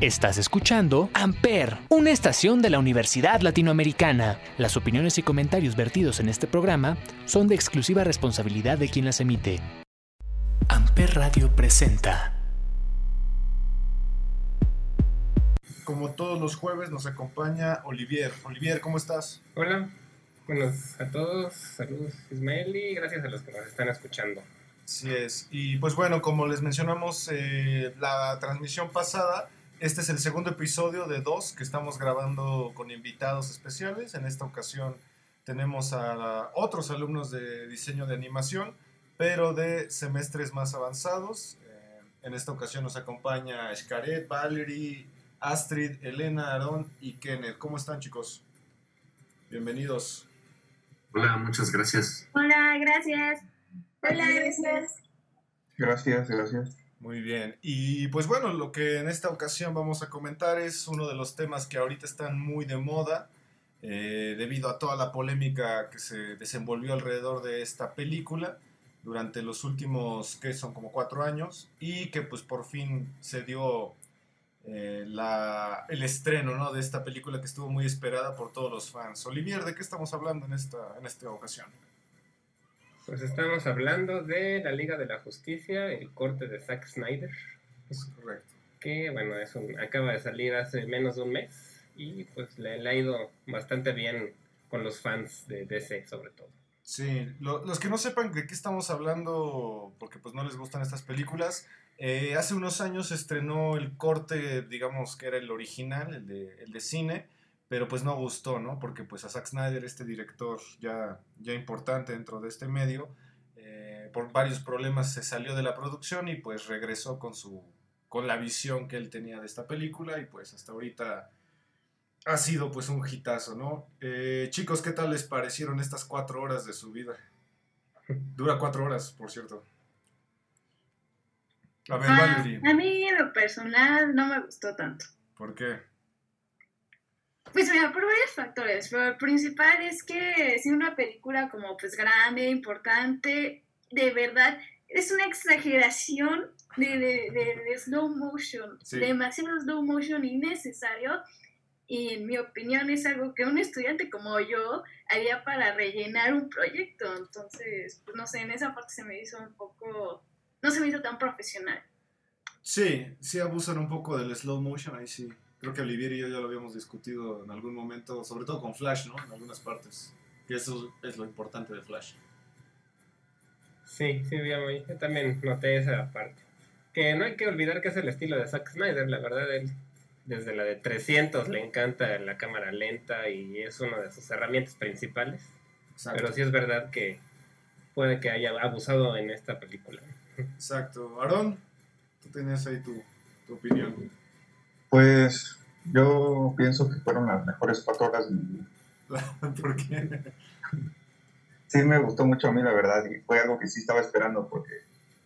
Estás escuchando Amper, una estación de la Universidad Latinoamericana. Las opiniones y comentarios vertidos en este programa son de exclusiva responsabilidad de quien las emite. Amper Radio presenta. Como todos los jueves nos acompaña Olivier. Olivier, ¿cómo estás? Hola, buenos a todos, saludos Ismael y gracias a los que nos están escuchando. Así es. Y pues bueno, como les mencionamos eh, la transmisión pasada, este es el segundo episodio de dos que estamos grabando con invitados especiales. En esta ocasión tenemos a otros alumnos de diseño de animación, pero de semestres más avanzados. Eh, en esta ocasión nos acompaña Xcaret, Valerie, Astrid, Elena, Aaron y Kenneth. ¿Cómo están chicos? Bienvenidos. Hola, muchas gracias. Hola, gracias. Hola, gracias. Gracias, gracias. Muy bien. Y pues bueno, lo que en esta ocasión vamos a comentar es uno de los temas que ahorita están muy de moda eh, debido a toda la polémica que se desenvolvió alrededor de esta película durante los últimos, que son como cuatro años, y que pues por fin se dio eh, la, el estreno ¿no? de esta película que estuvo muy esperada por todos los fans. Olivier, ¿de qué estamos hablando en esta, en esta ocasión? Pues estamos hablando de la Liga de la Justicia, el corte de Zack Snyder. Es correcto. Que, bueno, es un, acaba de salir hace menos de un mes y pues le, ha ido bastante bien con los fans de DC, sobre todo. Sí, los que no sepan de qué estamos hablando, porque pues no les gustan estas películas, eh, hace unos años estrenó el corte, digamos que era el original, el de, el de cine, pero pues no gustó, ¿no? Porque pues a Zack Snyder, este director ya, ya importante dentro de este medio, eh, por varios problemas se salió de la producción y pues regresó con su con la visión que él tenía de esta película y pues hasta ahorita ha sido pues un hitazo, ¿no? Eh, chicos, ¿qué tal les parecieron estas cuatro horas de su vida? Dura cuatro horas, por cierto. A ver, ah, A mí en lo personal no me gustó tanto. ¿Por qué? Pues mira, por varios factores, pero el principal es que si una película como pues grande, importante, de verdad, es una exageración de, de, slow motion, demasiado slow motion innecesario y en mi opinión es algo que un estudiante como yo haría para rellenar un proyecto, entonces, pues no sé, en esa parte se me hizo un poco, no se me hizo tan profesional. Sí, sí abusan un poco del slow motion, ahí sí. Creo que Olivier y yo ya lo habíamos discutido en algún momento, sobre todo con Flash, ¿no? En algunas partes. Que eso es lo importante de Flash. Sí, sí, yo también noté esa parte. Que no hay que olvidar que es el estilo de Zack Snyder, la verdad, él desde la de 300 le encanta la cámara lenta y es una de sus herramientas principales. Pero sí es verdad que puede que haya abusado en esta película. Exacto. Aaron, tú tenías ahí tu, tu opinión. Pues yo pienso que fueron las mejores cuatro horas de mi vida. ¿Por qué? Sí, me gustó mucho a mí, la verdad, y fue algo que sí estaba esperando, porque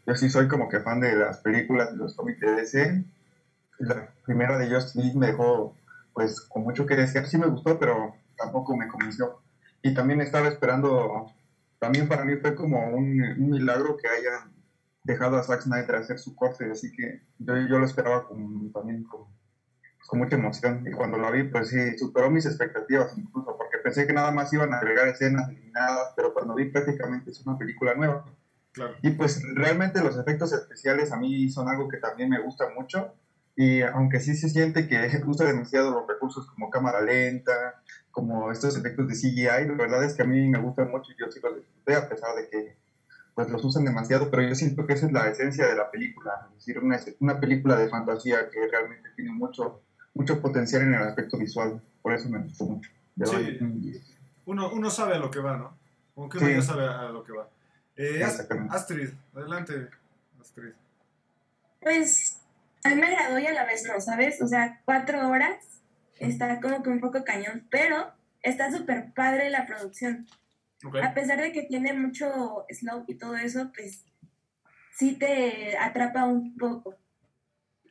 yo sí soy como que fan de las películas de los cómics de DC. La primera de Just League me dejó, pues, con mucho que decir. Sí me gustó, pero tampoco me convenció. Y también estaba esperando, también para mí fue como un, milagro que hayan dejado a Zack Snyder hacer su corte, así que yo, yo lo esperaba con, también con con mucha emoción. Y cuando lo vi, pues sí, superó mis expectativas incluso, porque pensé que nada más iban a agregar escenas eliminadas, pero cuando vi prácticamente es una película nueva. Y pues realmente los efectos especiales a mí son algo que también me gusta mucho. Y aunque sí se siente que usa demasiado los recursos como cámara lenta, como estos efectos de CGI, la verdad es que a mí me gustan mucho y yo sí los disfruté a pesar de que pues los usan demasiado, pero yo siento que esa es la esencia de la película, es decir, una, una película de fantasía que realmente tiene mucho mucho potencial en el aspecto visual, por eso me gustó mucho. Sí. Uno, uno sabe a lo que va, ¿no? Como que uno ya sabe a lo que va. Eh, Astrid, adelante, Astrid. Pues a mí me agradó y a la vez no, ¿sabes? O sea, cuatro horas está como que un poco cañón, pero está súper padre la producción. A pesar de que tiene mucho slow y todo eso, pues sí te atrapa un poco.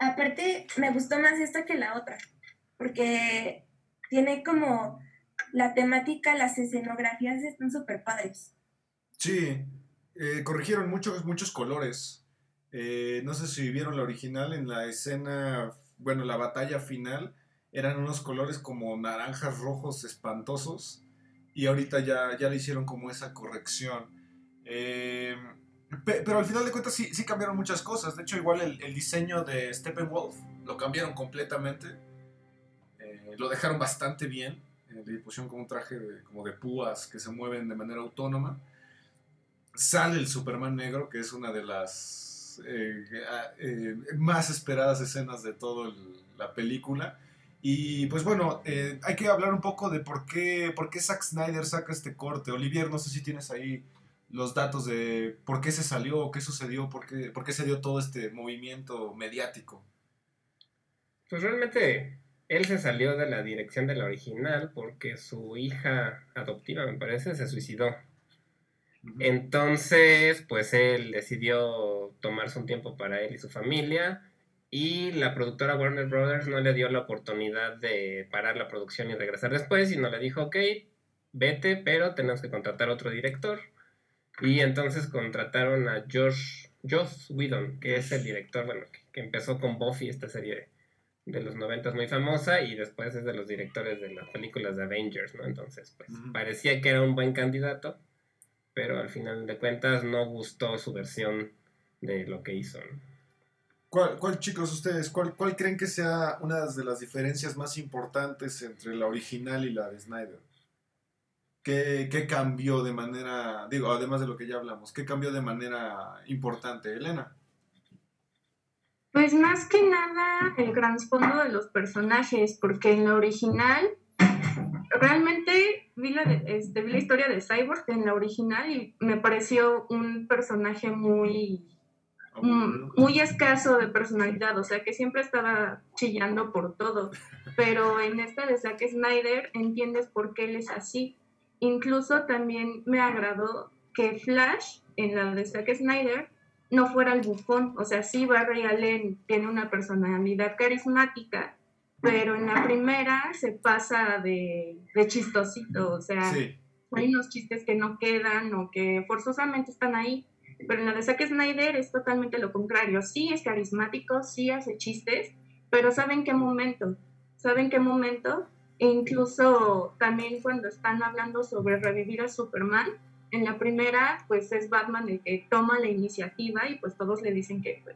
Aparte, me gustó más esta que la otra, porque tiene como la temática, las escenografías están súper padres. Sí, eh, corrigieron muchos, muchos colores. Eh, no sé si vieron la original en la escena bueno, la batalla final eran unos colores como naranjas rojos espantosos y ahorita ya, ya le hicieron como esa corrección. Eh, pero al final de cuentas sí, sí, cambiaron muchas cosas. De hecho, igual el, diseño de Steppenwolf lo cambiaron completamente. Eh, lo dejaron bastante bien. Eh, le pusieron como un traje como de púas que se mueven de manera autónoma. Sale el Superman negro, que es una de las más esperadas escenas de toda la película. Y pues bueno, eh, hay que hablar un poco de por qué, por qué Zack Snyder saca este corte. Olivier, no sé si tienes ahí los datos de por qué se salió, qué sucedió, por qué, por qué se dio todo este movimiento mediático. Pues realmente él se salió de la dirección de la original porque su hija adoptiva, me parece, se suicidó. Entonces, pues él decidió tomarse un tiempo para él y su familia y la productora Warner Brothers no le dio la oportunidad de parar la producción y regresar después, y no le dijo, ok, vete, pero tenemos que contratar otro director. Y entonces contrataron a Josh, Josh Whedon, que es el director, bueno, que, empezó con Buffy, esta serie de los 90 muy famosa, y después es de los directores de las películas de Avengers, ¿no? Entonces, pues parecía que era un buen candidato, pero al final de cuentas no gustó su versión de lo que hizo, ¿no? ¿Cuál, chicos, ustedes, cuál, cuál creen que sea una de las diferencias más importantes entre la original y la de Snyder? ¿Qué, ¿Qué, cambió de manera, digo, además de lo que ya hablamos, qué cambió de manera importante, Elena? Pues más que nada el trasfondo de los personajes, porque en la original realmente vi la, este, vi la historia de Cyborg en la original y me pareció un personaje muy Mm, muy escaso de personalidad, o sea que siempre estaba chillando por todo, pero en esta de Zack Snyder entiendes por qué él es así. Incluso también me agradó que Flash, en la de Zack Snyder, no fuera el bufón, o sea, sí Barry Allen tiene una personalidad carismática, pero en la primera se pasa de, de chistosito, o sea, hay unos chistes que no quedan o que forzosamente están ahí pero en la de Zack Snyder es totalmente lo contrario. Sí es carismático, sí hace chistes, pero ¿saben qué momento? ¿Saben qué momento? E incluso también cuando están hablando sobre revivir a Superman, en la primera, pues es Batman el que toma la iniciativa y pues todos le dicen que pues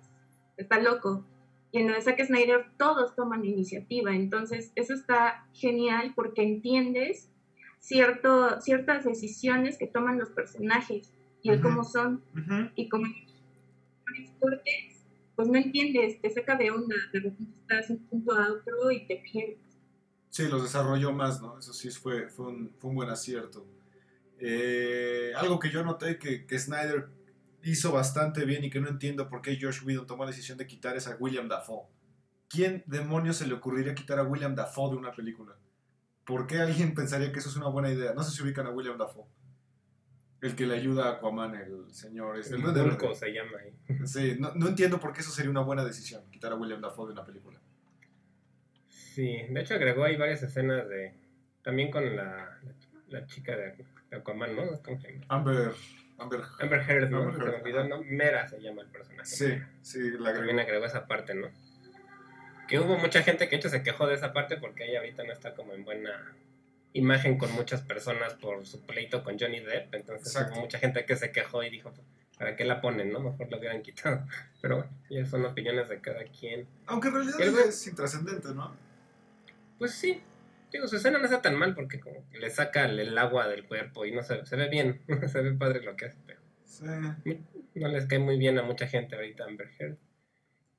está loco. Y en la de Zack Snyder todos toman iniciativa. Entonces, eso está genial porque entiendes cierto, ciertas decisiones que toman los personajes y el cómo son. Y como pues no entiendes, te saca de onda, de repente estás un punto a otro y te pierdes. Sí, los desarrolló más, ¿no? Eso sí fue, fue, un, fue un buen acierto. Eh, algo que yo noté que, que, Snyder hizo bastante bien y que no entiendo por qué Josh Whedon tomó la decisión de quitar es a William Dafoe. ¿Quién demonios se le ocurriría quitar a William Dafoe de una película? ¿Por qué alguien pensaría que eso es una buena idea? No sé si ubican a William Dafoe. El que le ayuda a Aquaman, el señor. Es el Bulco se llama ahí. Sí, no, no, entiendo por qué eso sería una buena decisión, quitar a William Dafoe de una película. Sí, de hecho agregó ahí varias escenas de. También con la, la, chica de Aquaman, ¿no? ¿Cómo se? Amber. Amber, Amber Heard, ¿no? se me olvidó, ¿no? Mera se llama el personaje. Sí, sí, la agregó. También agregó esa parte, ¿no? Que hubo mucha gente que hecho se quejó de esa parte porque ella ahorita no está como en buena imagen con muchas personas por su pleito con Johnny Depp. Entonces hubo mucha gente que se quejó y dijo, ¿para qué la ponen? no Mejor lo hubieran quitado. Pero bueno, ya son opiniones de cada quien. Aunque en realidad es intrascendente, ¿no? Pues sí. Digo, su escena no está tan mal porque como le saca el, agua del cuerpo y no se, se ve bien. se ve padre lo que hace, pero... No les cae muy bien a mucha gente ahorita Amber Heard.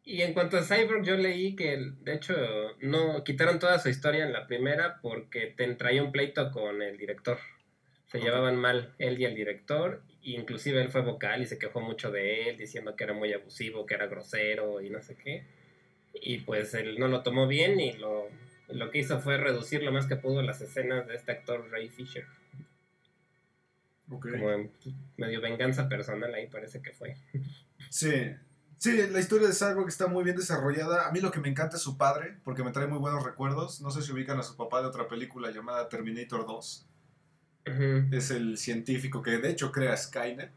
Y en cuanto a Cyborg, yo leí que, de hecho, no quitaron toda su historia en la primera porque te traía un pleito con el director. Se llevaban mal él y el director, inclusive él fue vocal y se quejó mucho de él, diciendo que era muy abusivo, que era grosero y no sé qué. Y pues él no lo tomó bien y lo, lo que hizo fue reducir lo más que pudo las escenas de este actor Ray Fisher. Como medio venganza personal ahí parece que fue. Sí, Sí, la historia de Cyborg está muy bien desarrollada. A mí lo que me encanta es su padre, porque me trae muy buenos recuerdos. No sé si ubican a su papá de otra película llamada Terminator 2. Es el científico que de hecho crea Skynet.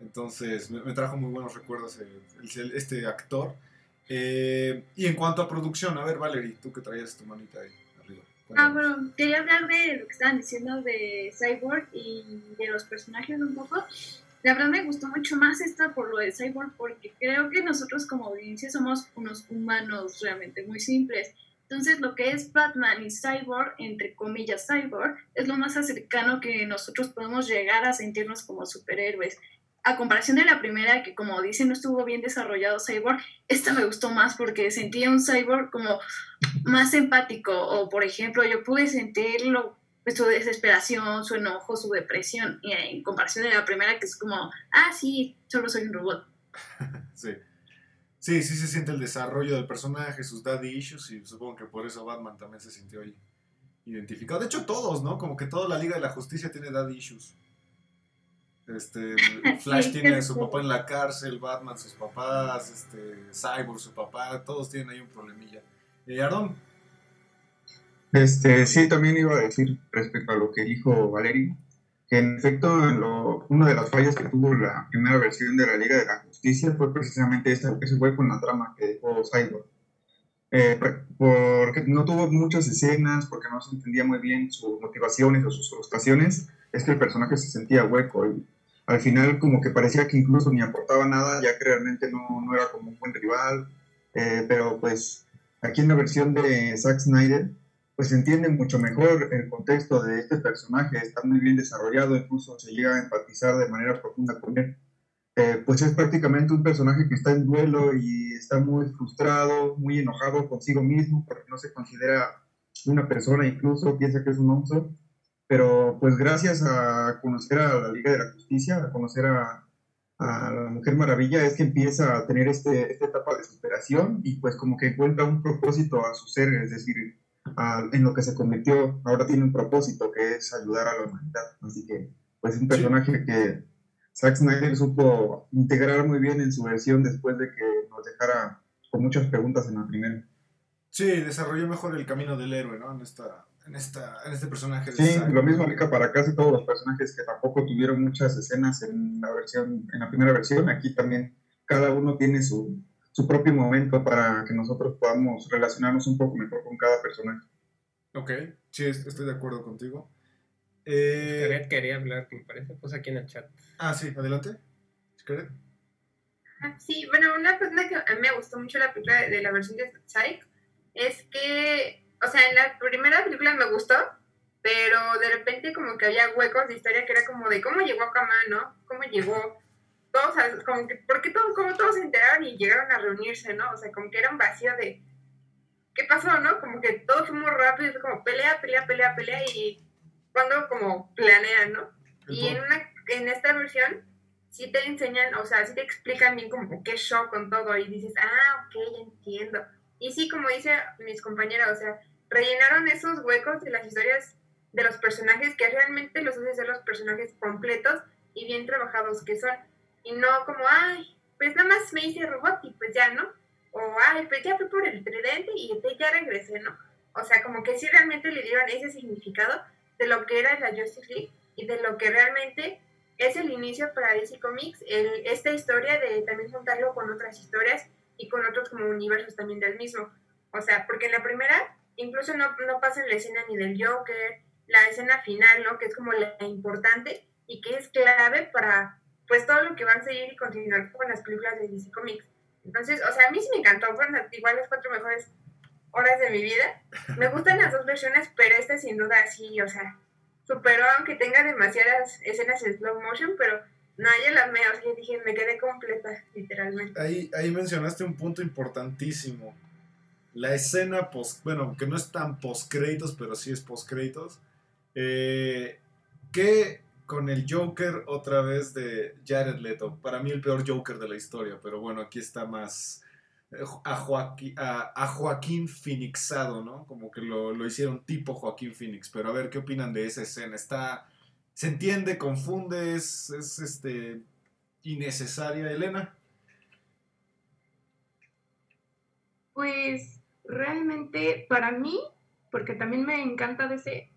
Entonces me, trajo muy buenos recuerdos este actor. Eh, y en cuanto a producción, a ver, Valerie, tú que traías tu manita ahí arriba. Ah, bueno, quería hablar de lo que estaban diciendo de Cyborg y de los personajes un poco. La verdad me gustó mucho más esta por lo de Cyborg porque creo que nosotros como audiencia somos unos humanos realmente muy simples. Entonces lo que es Batman y Cyborg, entre comillas Cyborg, es lo más cercano que nosotros podemos llegar a sentirnos como superhéroes. A comparación de la primera, que como dicen no estuvo bien desarrollado Cyborg, esta me gustó más porque sentía un Cyborg como más empático. O por ejemplo, yo pude sentirlo pues, su desesperación, su enojo, su depresión, y en comparación de la primera que es como, ah, sí, solo soy un robot. sí. Sí, sí se siente el desarrollo del personaje, sus daddy issues, y supongo que por eso Batman también se sintió ahí identificado. De hecho, todos, ¿no? Como que toda la Liga de la Justicia tiene daddy issues. Este, Flash tiene a su papá en la cárcel, Batman sus papás, este, Cyborg su papá, todos tienen ahí un problemilla. ¿Y Aaron? Este, sí, también iba a decir respecto a lo que dijo Valerio, que en efecto lo, una de las fallas que tuvo la primera versión de la Liga de la Justicia fue precisamente ese hueco en la trama que dejó Cyborg. Eh, porque no tuvo muchas escenas, porque no se entendía muy bien sus motivaciones o sus frustraciones, es que el personaje se sentía hueco y al final como que parecía que incluso ni aportaba nada, ya que realmente no, no era como un buen rival, eh, pero pues aquí en la versión de Zack Snyder pues se entiende mucho mejor el contexto de este personaje, está muy bien desarrollado, incluso se llega a empatizar de manera profunda con él. Eh, pues es prácticamente un personaje que está en duelo y está muy frustrado, muy enojado consigo mismo, porque no se considera una persona, incluso piensa que es un monstruo. Pero pues gracias a conocer a la Liga de la Justicia, a conocer a, a la Mujer Maravilla, es que empieza a tener este, esta etapa de superación y pues como que encuentra un propósito a su ser, es decir, en lo que se convirtió, ahora tiene un propósito que es ayudar a la humanidad. Así que, pues es un personaje que Zack Snyder supo integrar muy bien en su versión después de que nos dejara con muchas preguntas en la primera. Sí, desarrolló mejor el camino del héroe, ¿no? En, esta, en, esta, en este personaje. sí, lo mismo aplica para casi todos los personajes que tampoco tuvieron muchas escenas en la versión, en la primera versión. Aquí también cada uno tiene su, su propio momento para que nosotros podamos relacionarnos un poco mejor con cada personaje. Ok, sí, estoy de acuerdo contigo. Eh... quería hablar, me parece, pues aquí en el chat. Ah, sí, adelante. Ah, sí, bueno, una cosa que a mí me gustó mucho la película de, la versión de Psych es que, o sea, en la primera película me gustó, pero de repente como que había huecos de historia que era como de cómo llegó a Kama, ¿no? ¿Cómo llegó? todos, como que, ¿por qué todos, como todos se enteraron y llegaron a reunirse, no? O sea, como que era un vacío de, ¿qué pasó, no? Como que todo fue muy rápido, fue como pelea, pelea, pelea, pelea, y cuando como planean, ¿no? Y en, una, en esta versión sí te enseñan, o sea, sí te explican bien como qué show con todo, y dices, ah, ok, ya entiendo. Y sí, como dice mis compañeras, o sea, rellenaron esos huecos de las historias de los personajes que realmente los hacen ser los personajes completos y bien trabajados que son. Y no como, ay, pues nada más me hice robot y pues ya, ¿no? O, ay, pues ya fui por el tridente y ya regresé, ¿no? O sea, como que sí realmente le dieron ese significado de lo que era la Justice League y de lo que realmente es el inicio para DC Comics, el, esta historia de también juntarlo con otras historias y con otros como universos también del mismo. O sea, porque en la primera incluso no, no pasa la escena ni del Joker, la escena final, ¿no? Que es como la importante y que es clave para pues todo lo que van a seguir y continuar con las películas de DC Comics. Entonces, o sea, a mí sí me encantó, fueron igual las cuatro mejores horas de mi vida. Me gustan las dos versiones, pero esta sin duda sí, o sea, superó aunque tenga demasiadas escenas en slow motion, pero no, yo la me, o sea, dije, me quedé completa, literalmente. Ahí, ahí mencionaste un punto importantísimo. La escena post, bueno, que no es tan post créditos, pero sí es post créditos. Eh, ¿Qué con el Joker otra vez de Jared Leto. Para mí el peor Joker de la historia, pero bueno, aquí está más eh, a, Joaquín Phoenixado, ¿no? Como que lo, lo, hicieron tipo Joaquín Phoenix. Pero a ver, ¿qué opinan de esa escena? Está, se entiende, confunde, es, es este, innecesaria, Elena. Pues realmente para mí, porque también me encanta ese,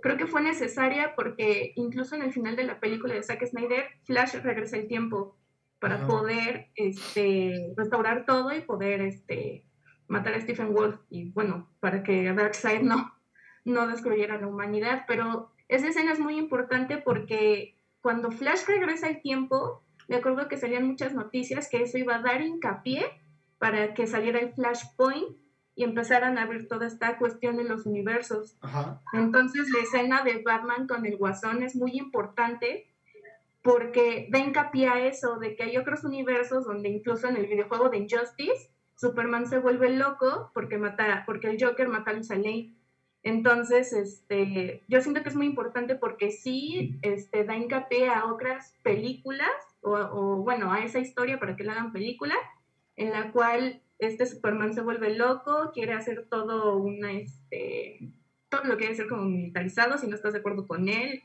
creo que fue necesaria porque incluso en el final de la película de Zack Snyder, Flash regresa el tiempo. para poder este, restaurar todo y poder este, matar a Stephen Wolf y bueno, para que Darkseid no, no destruyera la humanidad. Pero esa escena es muy importante porque cuando Flash regresa al tiempo, me acuerdo que salían muchas noticias que eso iba a dar hincapié para que saliera el Flashpoint y empezaran a abrir toda esta cuestión de los universos. Entonces la escena de Batman con el guasón es muy importante porque da hincapié a eso, de que hay otros universos donde incluso en el videojuego de Injustice, Superman se vuelve loco porque, mata, porque el Joker mata a Luisa Lane. Entonces, este, yo siento que es muy importante porque sí este, da hincapié a otras películas, o, o, bueno, a esa historia para que la hagan película, en la cual este Superman se vuelve loco, quiere hacer todo una, este, todo lo quiere hacer como militarizado si no estás de acuerdo con él.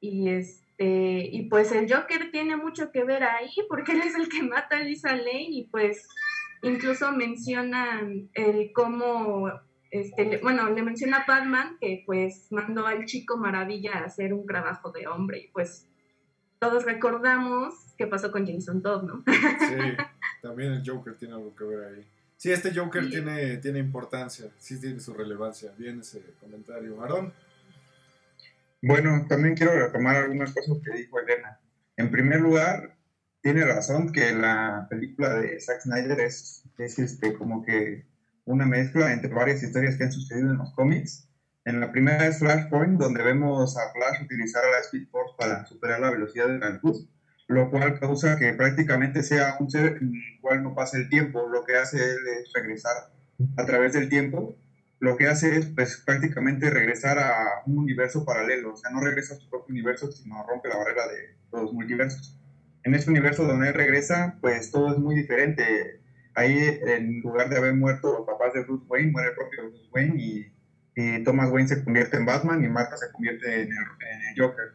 Y este, y pues el Joker tiene mucho que ver ahí, porque él es el que mata a Lisa Lane, y pues incluso mencionan el cómo este, bueno, le menciona a Batman que pues mandó al chico maravilla a hacer un trabajo de hombre y pues todos recordamos qué pasó con Jason Todd, ¿no? Sí, también el Joker tiene algo que ver ahí. Sí, este Joker tiene, tiene importancia, sí tiene su relevancia. Bien ese comentario. Marón. Bueno, también quiero retomar algunas cosas que dijo Elena. En primer lugar, tiene razón que la película de Zack Snyder es, es este, como que una mezcla entre varias historias que han sucedido en los cómics. En la primera es Flashpoint, donde vemos a Flash utilizar a la Speed Force para superar la velocidad de la luz lo cual causa que prácticamente sea un ser en el cual no pase el tiempo. Lo que hace es regresar a través del tiempo. Lo que hace es pues, prácticamente regresar a un universo paralelo. O sea, no regresa a su propio universo, sino rompe la barrera de los multiversos. En ese universo donde él regresa, pues todo es muy diferente. Ahí, en lugar de haber muerto los papás de Bruce Wayne, muere el propio Bruce Wayne y, Thomas Wayne se convierte en Batman y Martha se convierte en el, en el Joker.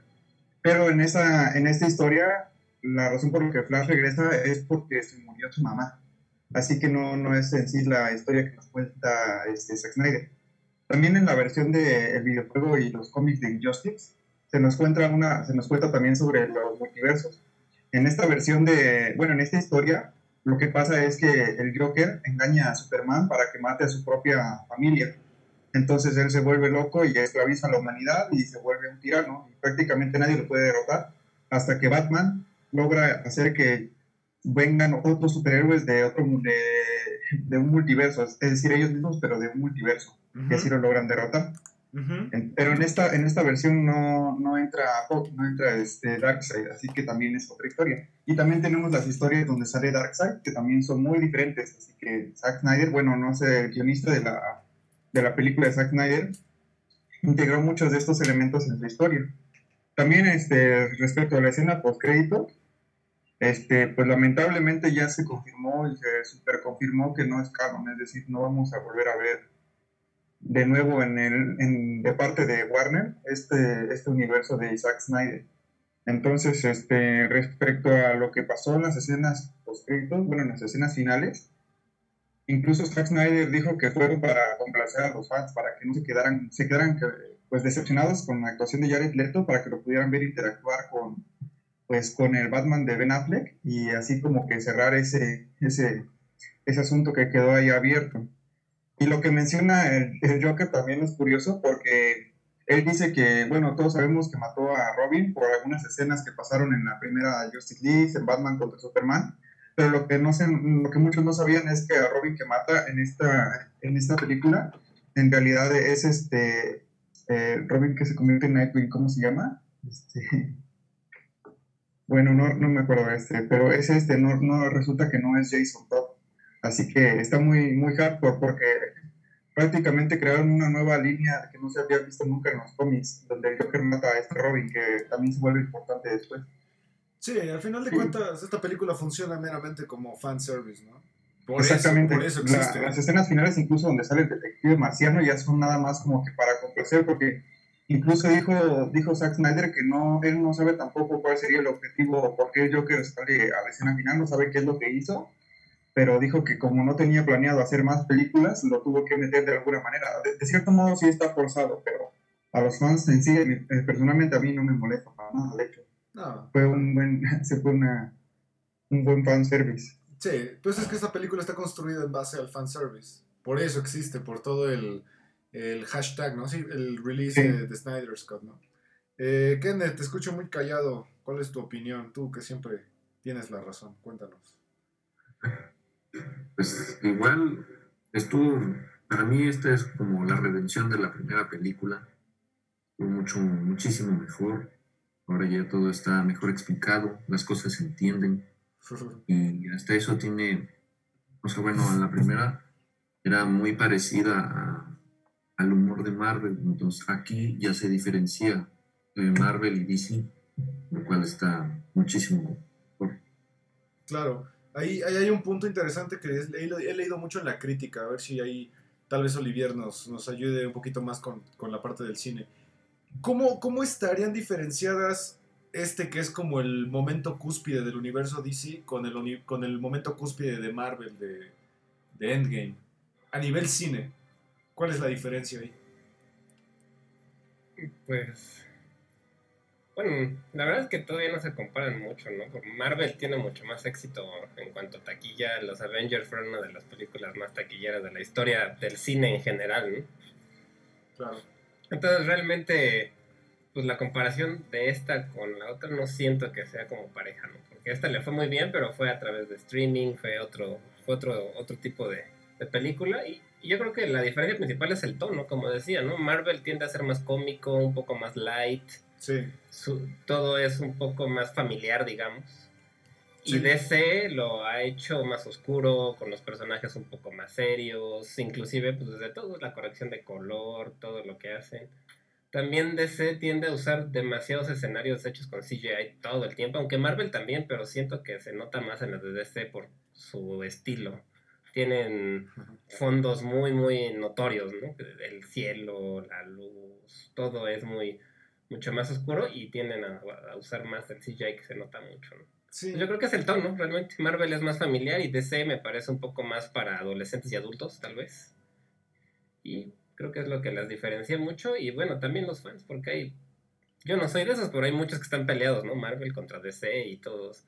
Pero en, esa, en esta historia la razón por la que Flash regresa es porque se murió su mamá. Así que no, no es en la historia que nos cuenta este, Zack Snyder. También en la versión del videojuego y los cómics de Injustice se nos, cuenta una, se nos cuenta también sobre los multiversos. En esta versión de, bueno, en esta historia, lo que pasa es que el Joker engaña a Superman para que mate a su propia familia. Entonces él se vuelve loco y esclaviza a la humanidad y se vuelve un tirano. Y prácticamente nadie lo puede derrotar hasta que Batman logra hacer que vengan otros superhéroes de otro de, de un multiverso, es decir, ellos mismos, pero de un multiverso, que así lo logran derrotar. pero en esta, en esta versión no, no entra no entra este Darkseid, así que también es otra historia. Y también tenemos las historias donde sale Darkseid, que también son muy diferentes, así que Zack Snyder, bueno, no sé, el guionista de la, de la película de Zack Snyder, integró muchos de estos elementos en su historia. También este, respecto a la escena post crédito, este, pues lamentablemente ya se confirmó y se super confirmó que no es canon, es decir, no vamos a volver a ver de nuevo en el, en, de parte de Warner este, este universo de Zack Snyder. Entonces, este, respecto a lo que pasó en las escenas postcritos, bueno, en las escenas finales, incluso Zack Snyder dijo que fueron para complacer a los fans, para que no se quedaran, se quedaran pues decepcionados con la actuación de Jared Leto, para que lo pudieran ver interactuar con, pues con el Batman de Ben Affleck y así como que cerrar ese, ese, ese asunto que quedó ahí abierto. Y lo que menciona el, el, Joker también es curioso porque él dice que, bueno, todos sabemos que mató a Robin por algunas escenas que pasaron en la primera Justice League, en Batman contra Superman, pero lo que, no sé, lo que muchos no sabían es que a Robin que mata en esta, en esta película, en realidad es este eh, Robin que se convierte en Nightwing, ¿cómo se llama? Este, bueno, no, no me acuerdo de este, pero es este, no, no resulta que no es Jason Todd. Así que está muy, muy hardcore porque prácticamente crearon una nueva línea que no se había visto nunca en los cómics, donde el Joker mata a este Robin, que también se vuelve importante después. Sí, al final de cuentas, esta película funciona meramente como fanservice, ¿no? Por Exactamente. Eso, por eso existe. las escenas finales, incluso donde sale el detective marciano, ya son nada más como que para complacer, porque Incluso dijo, dijo Zack Snyder que no, él no sabe tampoco cuál sería el objetivo o por qué el Joker sale a la escena final, no sabe qué es lo que hizo, pero dijo que como no tenía planeado hacer más películas, lo tuvo que meter de alguna manera. De, cierto modo sí está forzado, pero a los fans en sí, eh, personalmente a mí no me molesta para nada, hecho. Fue un buen, se fue una, un buen fanservice. Sí, pues es que esta película está construida en base al fanservice. Por eso existe, por todo el, el hashtag, ¿no? Sí, el release de, de, Snyder Scott, ¿no? Eh, Kenneth, te escucho muy callado. ¿Cuál es tu opinión? Tú que siempre tienes la razón. Cuéntanos. Pues igual estuvo, para mí esta es como la redención de la primera película. Fue mucho, muchísimo mejor. Ahora ya todo está mejor explicado, las cosas se entienden. Y hasta eso tiene, o sea, bueno, la primera era muy parecida al humor de Marvel, entonces aquí ya se diferencia Marvel y DC, lo cual está muchísimo mejor. Claro, ahí, hay un punto interesante que he, leído mucho en la crítica, a ver si ahí tal vez Olivier nos, nos ayude un poquito más con, con la parte del cine. ¿Cómo, ¿Cómo estarían diferenciadas este que es como el momento cúspide del universo DC con el, con el momento cúspide de Marvel, de, de Endgame. A nivel cine, ¿cuál es la diferencia ahí? Pues, bueno, la verdad es que todavía no se comparan mucho, ¿no? Porque Marvel tiene mucho más éxito en cuanto a taquilla. Los Avengers fueron una de las películas más taquilleras de la historia del cine en general, ¿no? Claro. Entonces realmente pues la comparación de esta con la otra no siento que sea como pareja, ¿no? Porque esta le fue muy bien, pero fue a través de streaming, fue otro, fue otro, otro tipo de, película. Y, yo creo que la diferencia principal es el tono, como decía, ¿no? Marvel tiende a ser más cómico, un poco más light. Sí. todo es un poco más familiar, digamos. Y DC lo ha hecho más oscuro, con los personajes un poco más serios, inclusive pues desde todo, la corrección de color, todo lo que hacen. También DC tiende a usar demasiados escenarios hechos con CGI todo el tiempo, aunque Marvel también, pero siento que se nota más en las de DC por su estilo. Tienen fondos muy, muy notorios, ¿no? El cielo, la luz, todo es muy, mucho más oscuro y tienden a, usar más el CGI que se nota mucho, ¿no? Sí. Yo creo que es el tono, realmente. Marvel es más familiar y DC me parece un poco más para adolescentes y adultos, tal vez. Y Creo que es lo que las diferencia mucho. Y bueno, también los fans, porque hay. Yo no soy de esos, pero hay muchos que están peleados, ¿no? Marvel contra DC y todos.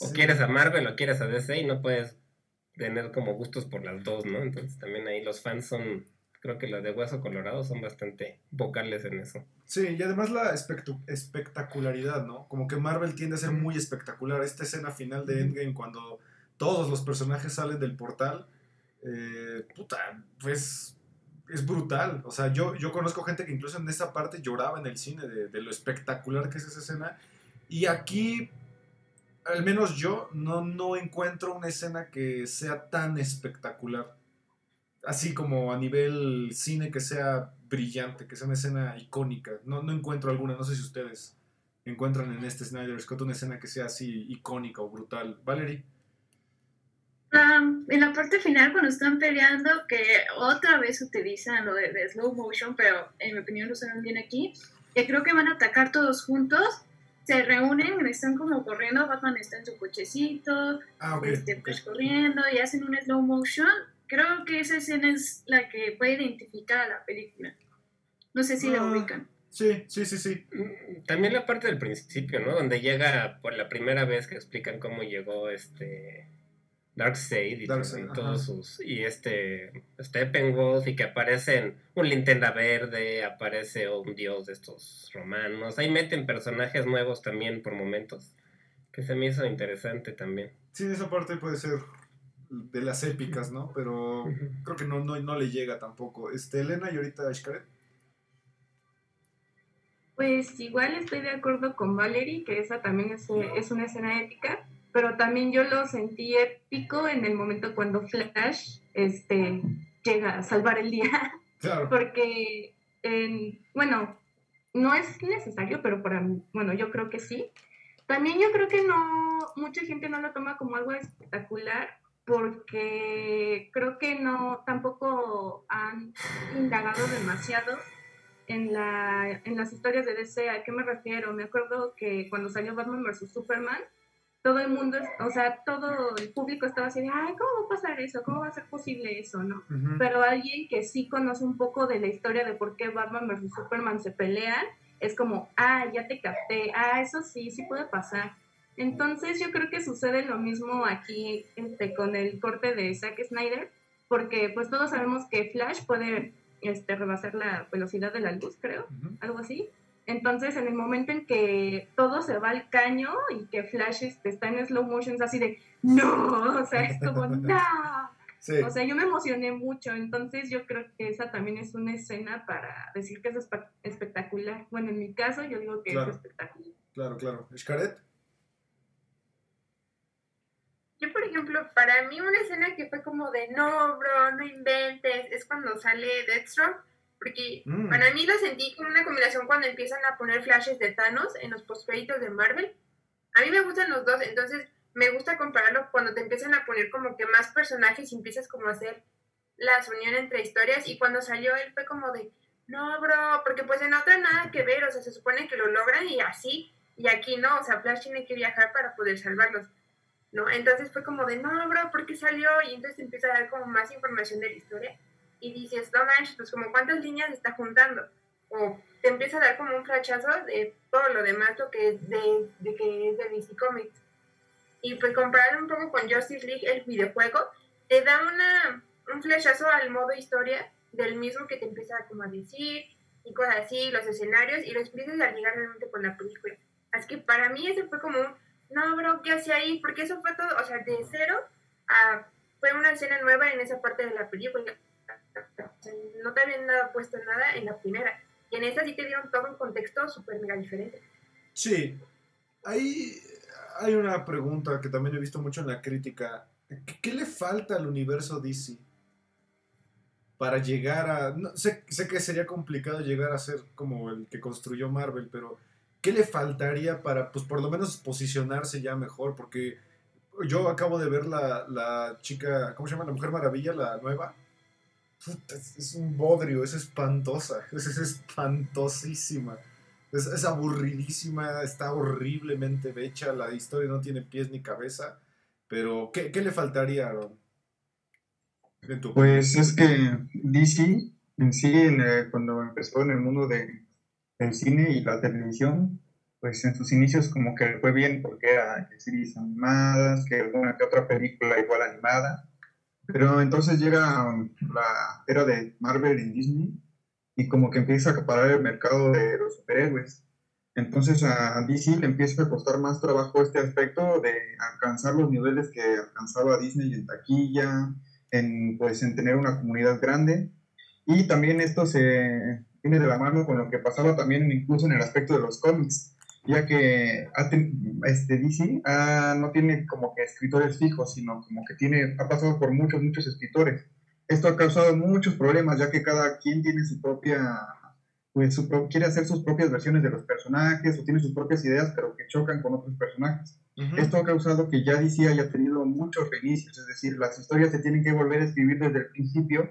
O quieres a Marvel o quieres a DC y no puedes tener como gustos por las dos, ¿no? Entonces también ahí los fans son. Creo que los de Hueso Colorado son bastante vocales en eso. Sí, y además la espectacularidad, ¿no? Como que Marvel tiende a ser muy espectacular. Esta escena final de Endgame, cuando todos los personajes salen del portal, eh, puta, pues es brutal. O sea, yo, yo conozco gente que incluso en esa parte lloraba en el cine de, lo espectacular que es esa escena. Y aquí, al menos yo, no, no encuentro una escena que sea tan espectacular. Así como a nivel cine que sea brillante, que sea una escena icónica. No, no encuentro alguna, no sé si ustedes encuentran en este Snyder Scott una escena que sea así icónica o brutal. Valerie en la parte final, cuando están peleando, que otra vez utilizan lo de, slow motion, pero en mi opinión lo usaron bien aquí, que creo que van a atacar todos juntos, se reúnen, están como corriendo, Batman está en su cochecito, ah, este, pues corriendo y hacen un slow motion. Creo que esa escena es la que puede identificar a la película. No sé si la ah, ubican. Sí, sí, sí, sí. Mm, también la parte del principio, ¿no? Donde llega por la primera vez que explican cómo llegó este Darkseid y, todos sus y este Steppenwolf y que aparecen un linterna verde, aparece un dios de estos romanos, ahí meten personajes nuevos también por momentos, que se me hizo interesante también. Sí, esa parte puede ser de las épicas, ¿no? Pero creo que no, no, no le llega tampoco. Este, Elena y ahorita Ishkaret. Pues igual estoy de acuerdo con Valerie, que esa también es, es una escena épica pero también yo lo sentí épico en el momento cuando Flash este, llega a salvar el día. Claro. Porque, bueno, no es necesario, pero para mí, bueno, yo creo que sí. También yo creo que no, mucha gente no lo toma como algo espectacular porque creo que no, tampoco han indagado demasiado en, la, en las historias de DC. ¿A qué me refiero? Me acuerdo que cuando salió Batman vs. Superman, todo el mundo, o sea, todo el público estaba así de, ay, ¿cómo va a pasar eso? ¿Cómo va a ser posible eso? ¿No? Pero alguien que sí conoce un poco de la historia de por qué Batman versus Superman se pelean, es como, ah, ya te capté, ah, eso sí, sí puede pasar. Entonces yo creo que sucede lo mismo aquí este, con el corte de Zack Snyder, porque pues todos sabemos que Flash puede este, rebasar la velocidad de la luz, creo, algo así. Entonces, en el momento en que todo se va al caño y que Flash este, está en slow motion, es así de, no, o sea, es como, no. O sea, yo me emocioné mucho, entonces yo creo que esa también es una escena para decir que es espectacular. Bueno, en mi caso yo digo que es espectacular. Claro, claro. ¿Xcaret? Yo, por ejemplo, para mí una escena que fue como de, no, bro, no inventes, es cuando sale Deathstroke, porque mm. para mí lo sentí como una combinación cuando empiezan a poner flashes de Thanos en los postcréditos de Marvel. A mí me gustan los dos, entonces me gusta compararlo cuando te empiezan a poner como que más personajes y empiezas como a hacer las uniones entre historias y cuando salió él fue como de, no, bro, porque pues en otra nada que ver, o sea, se supone que lo logran y así, y aquí no, o sea, Flash tiene que viajar para poder salvarlos, ¿no? Entonces fue como de, no, bro, ¿por qué salió? Y entonces empieza a dar como más información de la historia y dices, no manches, pues como cuántas líneas está juntando, o te empieza a dar como un flachazo de todo lo demás, lo que es de, de que es de DC Comics y pues comparar un poco con Justice League, el videojuego, te da una, un flechazo al modo historia del mismo que te empieza como a decir y cosas así, los escenarios, y lo empiezas a ligar realmente con la película. Así que para mí ese fue como un, no, bro, ¿qué hacía ahí? Porque eso fue todo, o sea, de cero a, fue una escena nueva en esa parte de la película. No te habían dado puesto nada en la primera. Y en esa sí te dieron todo un contexto súper mega diferente. Sí, ahí hay una pregunta que también he visto mucho en la crítica. ¿Qué, le falta al universo DC? Para llegar a... sé, sé, que sería complicado llegar a ser como el que construyó Marvel, pero ¿qué le faltaría para, pues por lo menos posicionarse ya mejor? Porque yo acabo de ver la, la chica, ¿cómo se llama? La Mujer Maravilla, la nueva. Es, un bodrio, es espantosa, es espantosísima. Es, aburridísima, está horriblemente hecha, la historia no tiene pies ni cabeza. Pero, ¿qué, le faltaría, Aaron? Pues es que DC, en sí, cuando empezó en el mundo de, del cine y la televisión, pues en sus inicios como que fue bien porque era series animadas, que alguna que otra película igual animada. Pero entonces llega la era de Marvel y Disney y como que empieza a acaparar el mercado de los superhéroes. Entonces a DC le empieza a costar más trabajo este aspecto de alcanzar los niveles que alcanzaba Disney en taquilla, en, pues, en tener una comunidad grande. Y también esto se viene de la mano con lo que pasaba también incluso en el aspecto de los cómics, ya que este DC ah, no tiene como que escritores fijos, sino como que tiene, ha pasado por muchos, muchos escritores. Esto ha causado muchos problemas, ya que cada quien tiene su propia, pues su quiere hacer sus propias versiones de los personajes o tiene sus propias ideas, pero que chocan con otros personajes. Esto ha causado que ya DC haya tenido muchos reinicios, es decir, las historias se tienen que volver a escribir desde el principio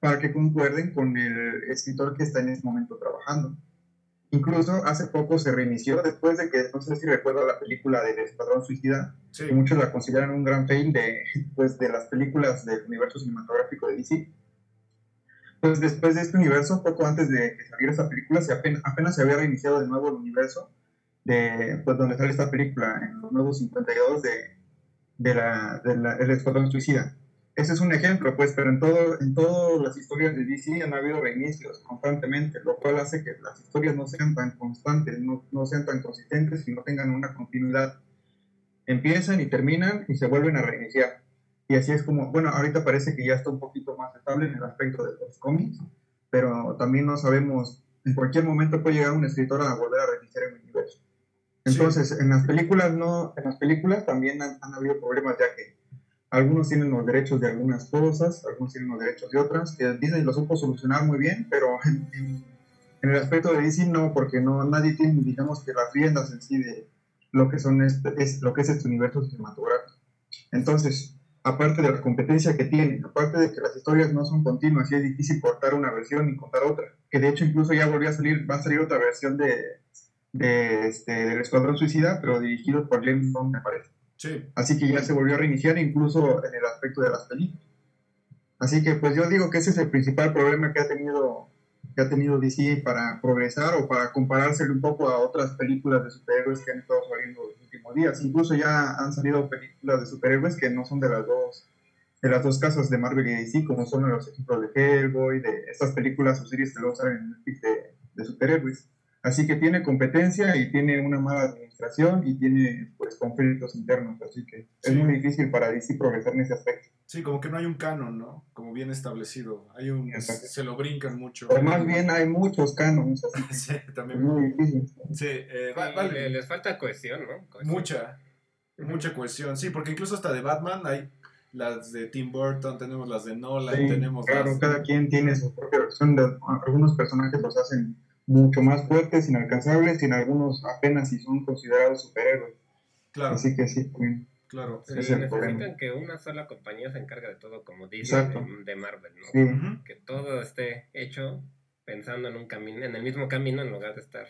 para que concuerden con el escritor que está en ese momento trabajando. Incluso hace poco se reinició después de que, no sé si recuerdo la película del Escuadrón Suicida, que muchos la consideran un gran fail de, pues, de las películas del universo cinematográfico de DC. Pues después de este universo, poco antes de que saliera esta película, se apenas, apenas, se había reiniciado de nuevo el universo, de, pues donde sale esta película, en los nuevos 52 de, de la, del Escuadrón Suicida. Ese es un ejemplo, pues, pero en, todo, en todas las historias de DC han habido reinicios constantemente, lo cual hace que las historias no sean tan constantes, no, no sean tan consistentes y no tengan una continuidad. Empiezan y terminan y se vuelven a reiniciar. Y así es como, bueno, ahorita parece que ya está un poquito más estable en el aspecto de los cómics, pero también no sabemos, en cualquier momento puede llegar un escritor a volver a reiniciar el universo. Entonces, en las películas no, en las películas también han, han habido problemas ya que algunos tienen los derechos de algunas cosas, algunos tienen los derechos de otras, que Disney lo supo solucionar muy bien, pero en, el aspecto de DC no, porque no nadie tiene, digamos, que las riendas en sí de lo que, son este, es, lo que es este universo cinematográfico. Entonces, aparte de la competencia que tiene, aparte de que las historias no son continuas y es difícil cortar una versión y contar otra, que de hecho incluso ya volvió a salir, va a salir otra versión de, de este, del Escuadrón Suicida, pero dirigido por James Bond, me parece. Así que ya se volvió a reiniciar incluso en el aspecto de las películas. Así que pues yo digo que ese es el principal problema que ha tenido que ha tenido DC para progresar o para comparárselo un poco a otras películas de superhéroes que han estado saliendo los últimos días. Incluso ya han salido películas de superhéroes que no son de las dos de las dos casas de Marvel y DC, como son los ejemplos de Hellboy, de estas películas o series que luego salen en Netflix de, de superhéroes. Así que tiene competencia y tiene una mala administración y tiene pues conflictos internos, así que es muy difícil para DC progresar en ese aspecto. Sí, como que no hay un canon, ¿no? Como bien establecido. Hay un se lo brincan mucho. O más bien hay muchos canons. sí, también. Es muy difícil. Sí, eh, vale. les falta cohesión, ¿no? Mucha, mucha cohesión. Sí, porque incluso hasta de Batman hay las de Tim Burton, tenemos las de Nolan, tenemos claro, cada quien tiene su propia versión. De, algunos personajes los hacen mucho más fuertes, inalcanzables, y en algunos apenas si son considerados superhéroes. Claro. Así que sí, Claro. Sí, necesitan que una sola compañía se encargue de todo, como dice de, Marvel, ¿no? Que todo esté hecho pensando en un camino, en el mismo camino en lugar de estar.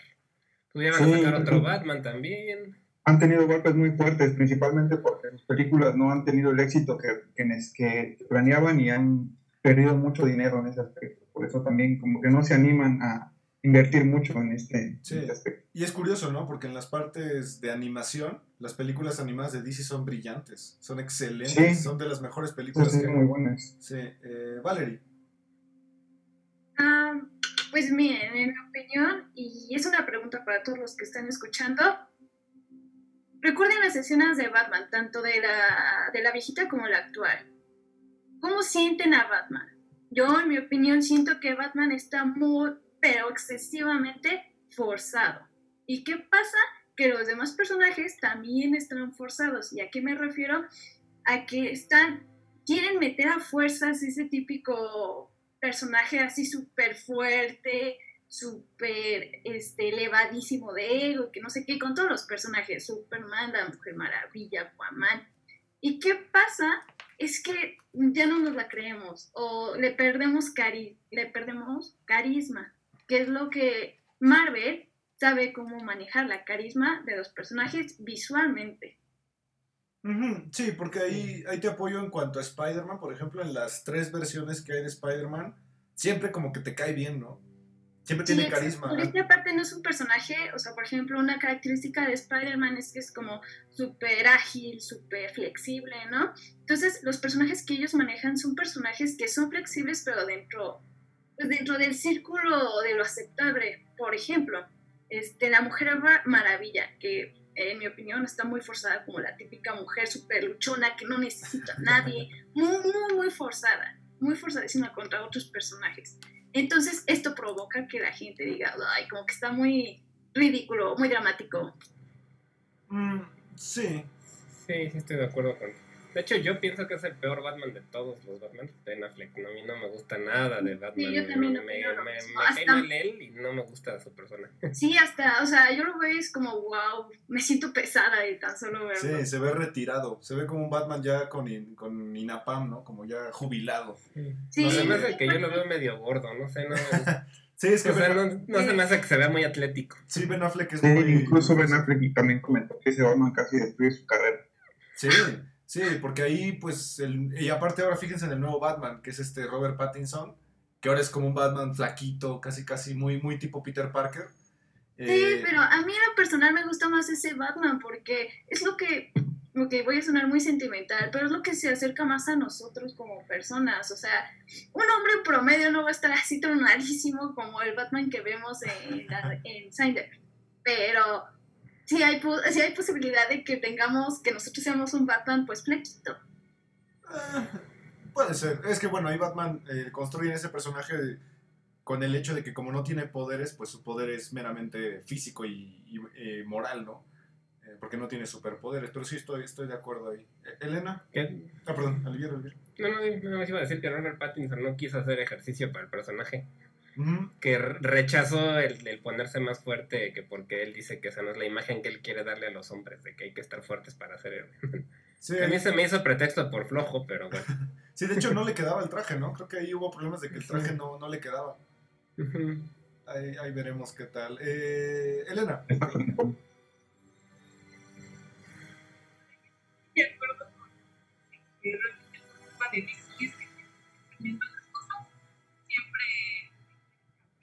Pudieran sacar otro Batman también. Han tenido golpes muy fuertes, principalmente porque sus películas no han tenido el éxito que, que planeaban y han perdido mucho dinero en ese aspecto. Por eso también como que no se animan a, invertir mucho en este, este, aspecto. Y es curioso, ¿no? Porque en las partes de animación, las películas animadas de DC son brillantes, son excelentes, son de las mejores películas que muy buenas. Sí, eh, Valerie. Ah, pues miren, en mi opinión, y es una pregunta para todos los que están escuchando, recuerden las escenas de Batman, tanto de la, de la viejita como la actual. ¿Cómo sienten a Batman? Yo, en mi opinión, siento que Batman está muy, pero excesivamente forzado. ¿Y qué pasa? Que los demás personajes también están forzados. ¿Y a qué me refiero? A que están, quieren meter a fuerzas ese típico personaje así súper fuerte, súper este, elevadísimo de ego, que no sé qué, con todos los personajes, Superman, la Mujer Maravilla, Aquaman. ¿Y qué pasa? Es que ya no nos la creemos o le perdemos, cari le perdemos carisma que es lo que Marvel sabe cómo manejar la carisma de los personajes visualmente. Sí, porque ahí, ahí te apoyo en cuanto a Spider-Man, por ejemplo, en las tres versiones que hay de Spider-Man, siempre como que te cae bien, ¿no? Siempre tiene carisma. Por esta parte no es un personaje, o sea, por ejemplo, una característica de Spider-Man es que es como súper ágil, súper flexible, ¿no? Entonces, los personajes que ellos manejan son personajes que son flexibles, pero dentro pues, dentro del círculo de lo aceptable, por ejemplo, este, la Mujer Maravilla, que en mi opinión está muy forzada como la típica mujer súper luchona que no necesita a nadie, muy, muy, muy forzada, muy forzadísima contra otros personajes. Entonces esto provoca que la gente diga, ay, como que está muy ridículo, muy dramático. Mm, sí. Sí, sí estoy de acuerdo con de hecho, yo pienso que es el peor Batman de todos los Batman. Ben Affleck. No, a mí no me gusta nada de Batman. Sí, yo también me, me, cae mal él y no me gusta su persona. Sí, hasta, o sea, yo lo veo y es como, wow, me siento pesada de tan solo verlo. Sí, se ve retirado. Se ve como un Batman ya con, con Inapam, ¿no? Como ya jubilado. Sí. No se me hace que yo lo veo medio gordo, no sé, no. Sí, es que o sea, no, no se me hace que se vea muy atlético. Sí, Ben Affleck es sí, muy... Incluso Ben Affleck también comentó que ese Batman casi destruye su carrera. Sí, Sí, porque ahí, pues, el, y aparte ahora fíjense en el nuevo Batman, que es este Robert Pattinson, que ahora es como un Batman flaquito, casi, casi muy, muy tipo Peter Parker. Sí, eh, pero a mí en lo personal me gusta más ese Batman, porque es lo que, ok, voy a sonar muy sentimental, pero es lo que se acerca más a nosotros como personas. O sea, un hombre promedio no va a estar así tronadísimo como el Batman que vemos en, en pero si hay, si hay posibilidad de que tengamos, que nosotros seamos un Batman, pues flequito. Ah, puede ser. Es que bueno, ahí Batman eh, construye ese personaje con el hecho de que como no tiene poderes, pues su poder es meramente físico y, eh, moral, ¿no? Eh, porque no tiene superpoderes. Pero sí estoy, estoy de acuerdo ahí. Elena. ¿Qué? Ah, perdón, Alviero, Alviero. No, no, no, me iba a decir que Robert Pattinson no quiso hacer ejercicio para el personaje que rechazó el, ponerse más fuerte que porque él dice que esa no es la imagen que él quiere darle a los hombres, de que hay que estar fuertes para hacer héroe. a mí se me hizo pretexto por flojo, pero bueno. sí, de hecho no le quedaba el traje, ¿no? Creo que ahí hubo problemas de que el traje no, no le quedaba. ahí, ahí, veremos qué tal. Eh, Elena.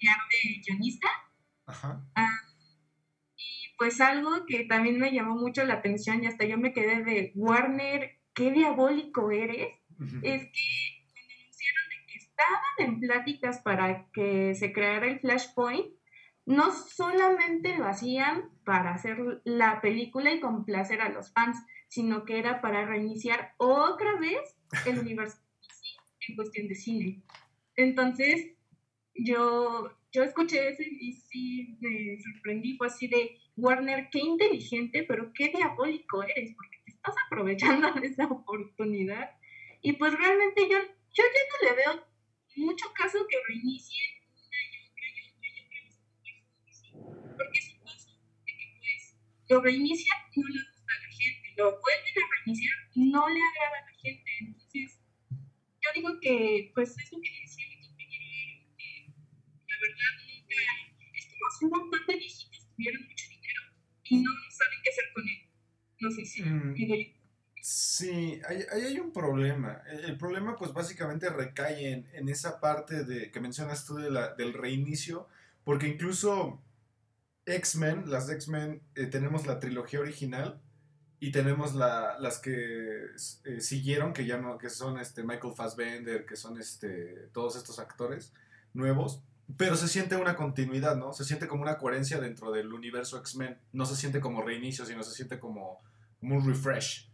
De. Ajá. Ah, y pues algo que también me llamó mucho la atención y hasta yo me quedé de Warner, qué diabólico eres, es que cuando anunciaron de que estaban en pláticas para que se creara el Flashpoint, no solamente lo hacían para hacer la película y complacer a los fans, sino que era para reiniciar otra vez el universo en cuestión de cine. Entonces, yo, yo escuché eso y sí me sorprendí, fue así de, Warner, qué inteligente, pero qué diabólico eres, porque te estás aprovechando de esa oportunidad. Y pues realmente yo, yo ya no le veo mucho caso que reinicie porque es un caso de que pues lo reinician no le gusta a la gente, lo vuelven a reiniciar no le agrada a la gente. Entonces, yo digo que pues es lo que un montón de viejitos tuvieran mucho dinero y no saben qué hacer con él. No sé si mm. Sí, ahí hay, hay, un problema. El, problema pues básicamente recae en, en, esa parte de, que mencionas tú de la, del reinicio, porque incluso X-Men, las X-Men, eh, tenemos la trilogía original y tenemos la, las que eh, siguieron, que ya no, que son este Michael Fassbender, que son este, todos estos actores nuevos, pero se siente una continuidad, ¿no? Se siente como una coherencia dentro del universo X-Men, no se siente como reinicio, sino se siente como, un refresh,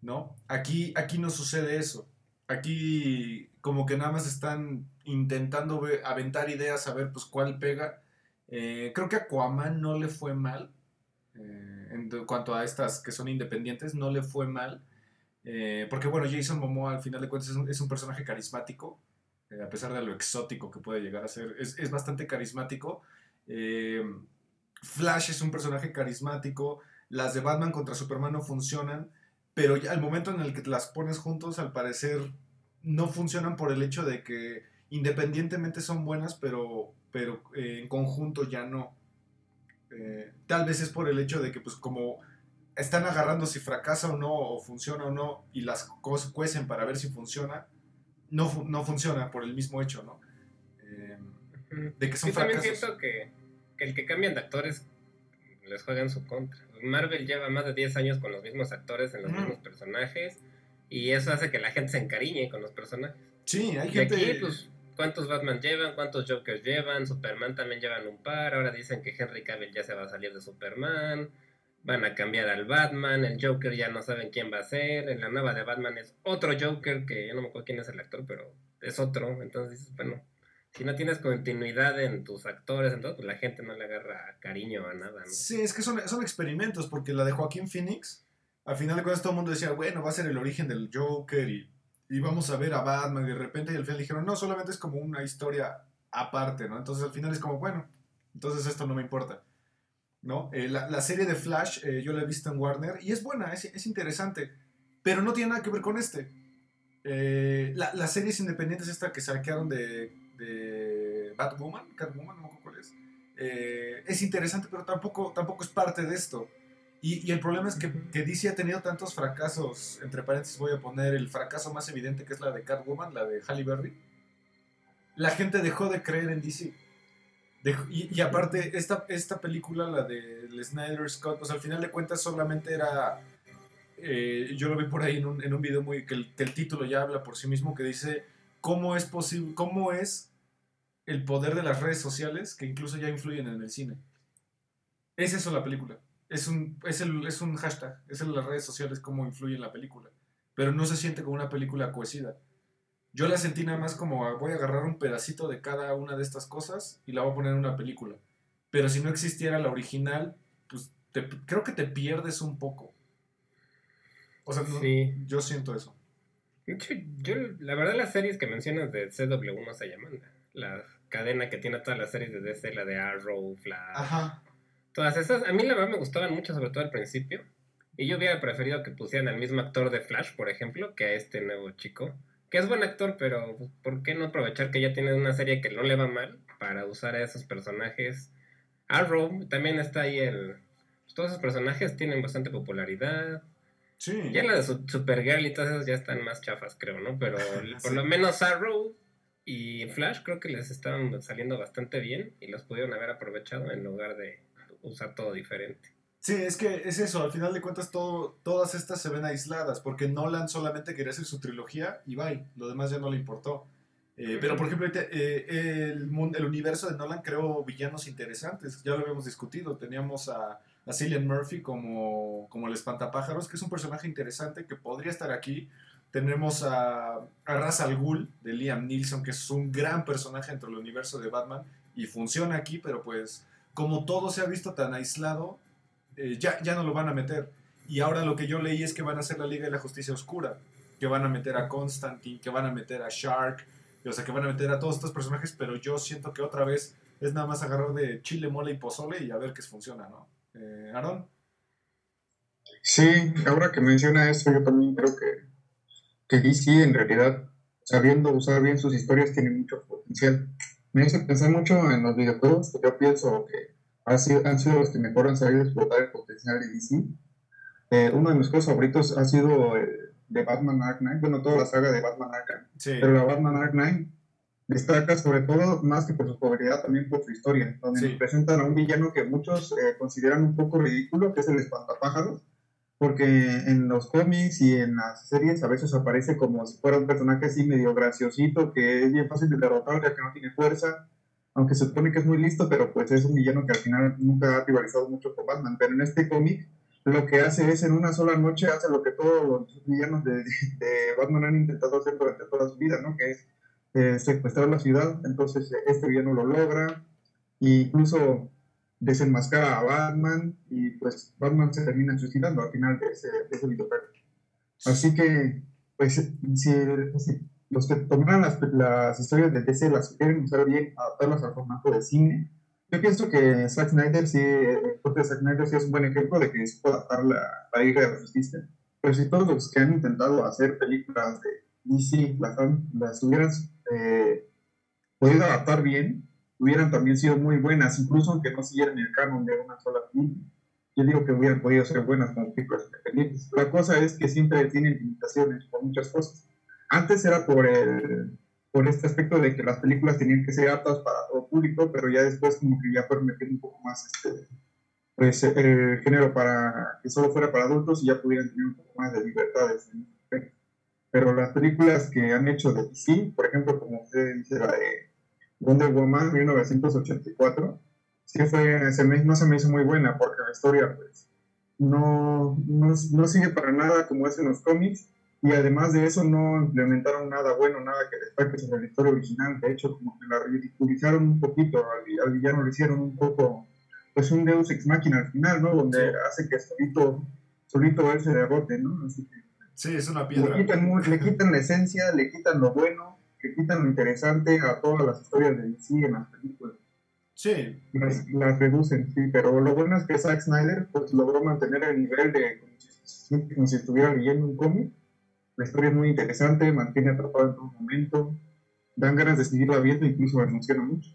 ¿no? Aquí, aquí no sucede eso. Aquí como que nada más están intentando aventar ideas a ver pues cuál pega eh, creo que a Aquaman no le fue mal. Eh, en cuanto a estas que son independientes, no le fue mal. Eh, porque bueno, Jason Momoa al final de cuentas es un, personaje carismático. A pesar de lo exótico que puede llegar a ser, es, es bastante carismático. Flash es un personaje carismático. Las de Batman contra Superman no funcionan. Pero ya al momento en el que las pones juntos, al parecer no funcionan por el hecho de que independientemente son buenas, pero pero eh, en conjunto ya no. Eh, tal vez es por el hecho de que, pues, como están agarrando si fracasa o no, o funciona o no, y las cosas cuecen para ver si funciona, no, no funciona por el mismo hecho, ¿no? Eh, de que son Yo también siento que, que, el que cambian de actores les juega en su contra. Marvel lleva más de 10 años con los mismos actores en los mismos personajes, y eso hace que la gente se encariñe con los personajes. Sí, hay gente... Aquí, pues, cuántos Batman llevan, cuántos Jokers llevan, Superman también llevan un par, ahora dicen que Henry Cavill ya se va a salir de Superman, van a cambiar al Batman, el Joker ya no saben quién va a ser, en la nueva de Batman es otro Joker, que yo no me acuerdo quién es el actor, pero es otro, entonces bueno, si no tienes continuidad en tus actores, entonces pues la gente no le agarra cariño a nada, ¿no? Sí, es que son, son experimentos, porque la de Joaquín Phoenix, al final de cuentas todo el mundo decía, bueno, va a ser el origen del Joker y y vamos a ver a Batman y de repente y al final dijeron, no, solamente es como una historia aparte, ¿no? Entonces al final es como, bueno, entonces esto no me importa, ¿no? Eh, la, serie de Flash eh, yo la he visto en Warner y es buena, es, interesante, pero no tiene nada que ver con este. Eh, la, las series independientes esta que saquearon de, de Batwoman, Catwoman, no me acuerdo cuál es, es interesante, pero tampoco, tampoco es parte de esto. Y, el problema es que, que, DC ha tenido tantos fracasos, entre paréntesis voy a poner el fracaso más evidente que es la de Catwoman, la de Halle Berry. La gente dejó de creer en DC. Y, aparte, esta, esta película, la de Snyder Scott, pues al final de cuentas solamente era... Eh, yo lo vi por ahí en un, en un video muy, que el, que el título ya habla por sí mismo, que dice cómo es posible, cómo es el poder de las redes sociales que incluso ya influyen en el cine. Es eso la película es un, es, el, es un hashtag, es en las redes sociales cómo influye en la película. Pero no se siente como una película cohesida. Yo la sentí nada más como ah, voy a agarrar un pedacito de cada una de estas cosas y la voy a poner en una película. Pero si no existiera la original, pues creo que te pierdes un poco. O sea, yo siento eso. Yo, la verdad, las series que mencionas de CW no se llaman. La cadena que tiene todas las series de DC, la de Arrow, Flash. Ajá Todas esas, a mí la verdad me gustaban mucho, sobre todo al principio. Y yo hubiera preferido que pusieran al mismo actor de Flash, por ejemplo, que a este nuevo chico. Que es buen actor, pero pues, ¿por qué no aprovechar que ya tiene una serie que no le va mal para usar a esos personajes? Arrow también está ahí el... Pues, todos esos personajes tienen bastante popularidad. Sí. Ya la de Supergirl y todas esas ya están más chafas, creo, ¿no? Pero por lo menos Arrow Y Flash creo que les estaban saliendo bastante bien y los pudieron haber aprovechado en lugar de usar todo diferente. Sí, es que es eso, al final de cuentas todo, todas estas se ven aisladas, porque Nolan solamente quería hacer su trilogía y bye, lo demás ya no le importó. Eh, pero por ejemplo, eh, el, el universo de Nolan creó villanos interesantes, ya lo habíamos discutido, teníamos a, a Cillian Murphy como, como el espantapájaros, que es un personaje interesante que podría estar aquí. Tenemos a, a Ra's al Ghul de Liam Neeson, que es un gran personaje dentro del universo de Batman y funciona aquí, pero pues como todo se ha visto tan aislado, eh, ya, ya no lo van a meter. Y ahora lo que yo leí es que van a hacer la Liga de la Justicia Oscura, que van a meter a Constantine, que van a meter a Shark, o sea, que van a meter a todos estos personajes, pero yo siento que otra vez es nada más agarrar de chile, mole y pozole y a ver qué funciona, ¿no? Eh, Aaron. Sí, ahora que menciona eso, yo también creo que, que DC en realidad, sabiendo usar bien sus historias, tiene mucho potencial. Me hace pensar mucho en los videojuegos, yo pienso que han sido, han sido los que mejor han sabido explotar el potencial de DC. Eh, uno de mis juegos favoritos ha sido el de Batman Ark Knight, bueno, toda la saga de Batman Arkham, pero la Batman Ark Knight destaca sobre todo, más que por su popularidad, también por su historia, donde presentan a un villano que muchos eh, consideran un poco ridículo, que es el espantapájaros, porque en los cómics y en las series a veces aparece como si fuera un personaje así medio graciosito, que es bien fácil de derrotar ya que no tiene fuerza, aunque se supone que es muy listo, pero pues es un villano que al final nunca ha rivalizado mucho con Batman. Pero en este cómic lo que hace es en una sola noche hace lo que todos los villanos de, Batman han intentado hacer durante toda su vida, ¿no? Que es eh, secuestrar la ciudad. Entonces este villano lo logra incluso desenmascara a Batman y pues Batman se termina suicidando al final de ese, de ese. Así que, pues, si, si los que tomaron las, las, historias de DC las quieren usar bien, adaptarlas al formato de cine. Yo pienso que Zack Snyder sí, el de Zack Snyder sí es un buen ejemplo de que puede adaptar la, la Liga de la Justicia. Pero si todos los que han intentado hacer películas de DC las, las hubieran eh, podido adaptar bien, hubieran también sido muy buenas, incluso aunque no siguieran el canon de una sola film. Yo digo que hubieran podido ser buenas como películas independientes. La cosa es que siempre tienen limitaciones por muchas cosas antes era por, el, por este aspecto de que las películas tenían que ser aptas para todo público, pero ya después como que ya metiendo un poco más este, pues, el género para que solo fuera para adultos y ya pudieran tener un poco más de libertades. Pero las películas que han hecho de DC, por ejemplo, como usted dice, la de Wonder Woman 1984, sí fue, se me, no se me hizo muy buena porque la historia pues no, no, no sigue para nada como es en los cómics y además de eso no implementaron nada bueno, nada que destaque sobre la historia original. De hecho, como que la ridiculizaron un poquito, al, villano le hicieron un poco, pues un Deus Ex Máquina al final, ¿no? Donde hace que solito, solito él se derrote, ¿no? sí, es una piedra. Le quitan, le quitan la esencia, le quitan lo bueno, le quitan lo interesante a todas las historias de DC en las películas. Sí. Las, las, reducen, sí, pero lo bueno es que Zack Snyder pues logró mantener el nivel de como si estuviera leyendo un cómic la historia es muy interesante, mantiene atrapado en todo momento, dan ganas de seguirla viendo, incluso me emociona mucho.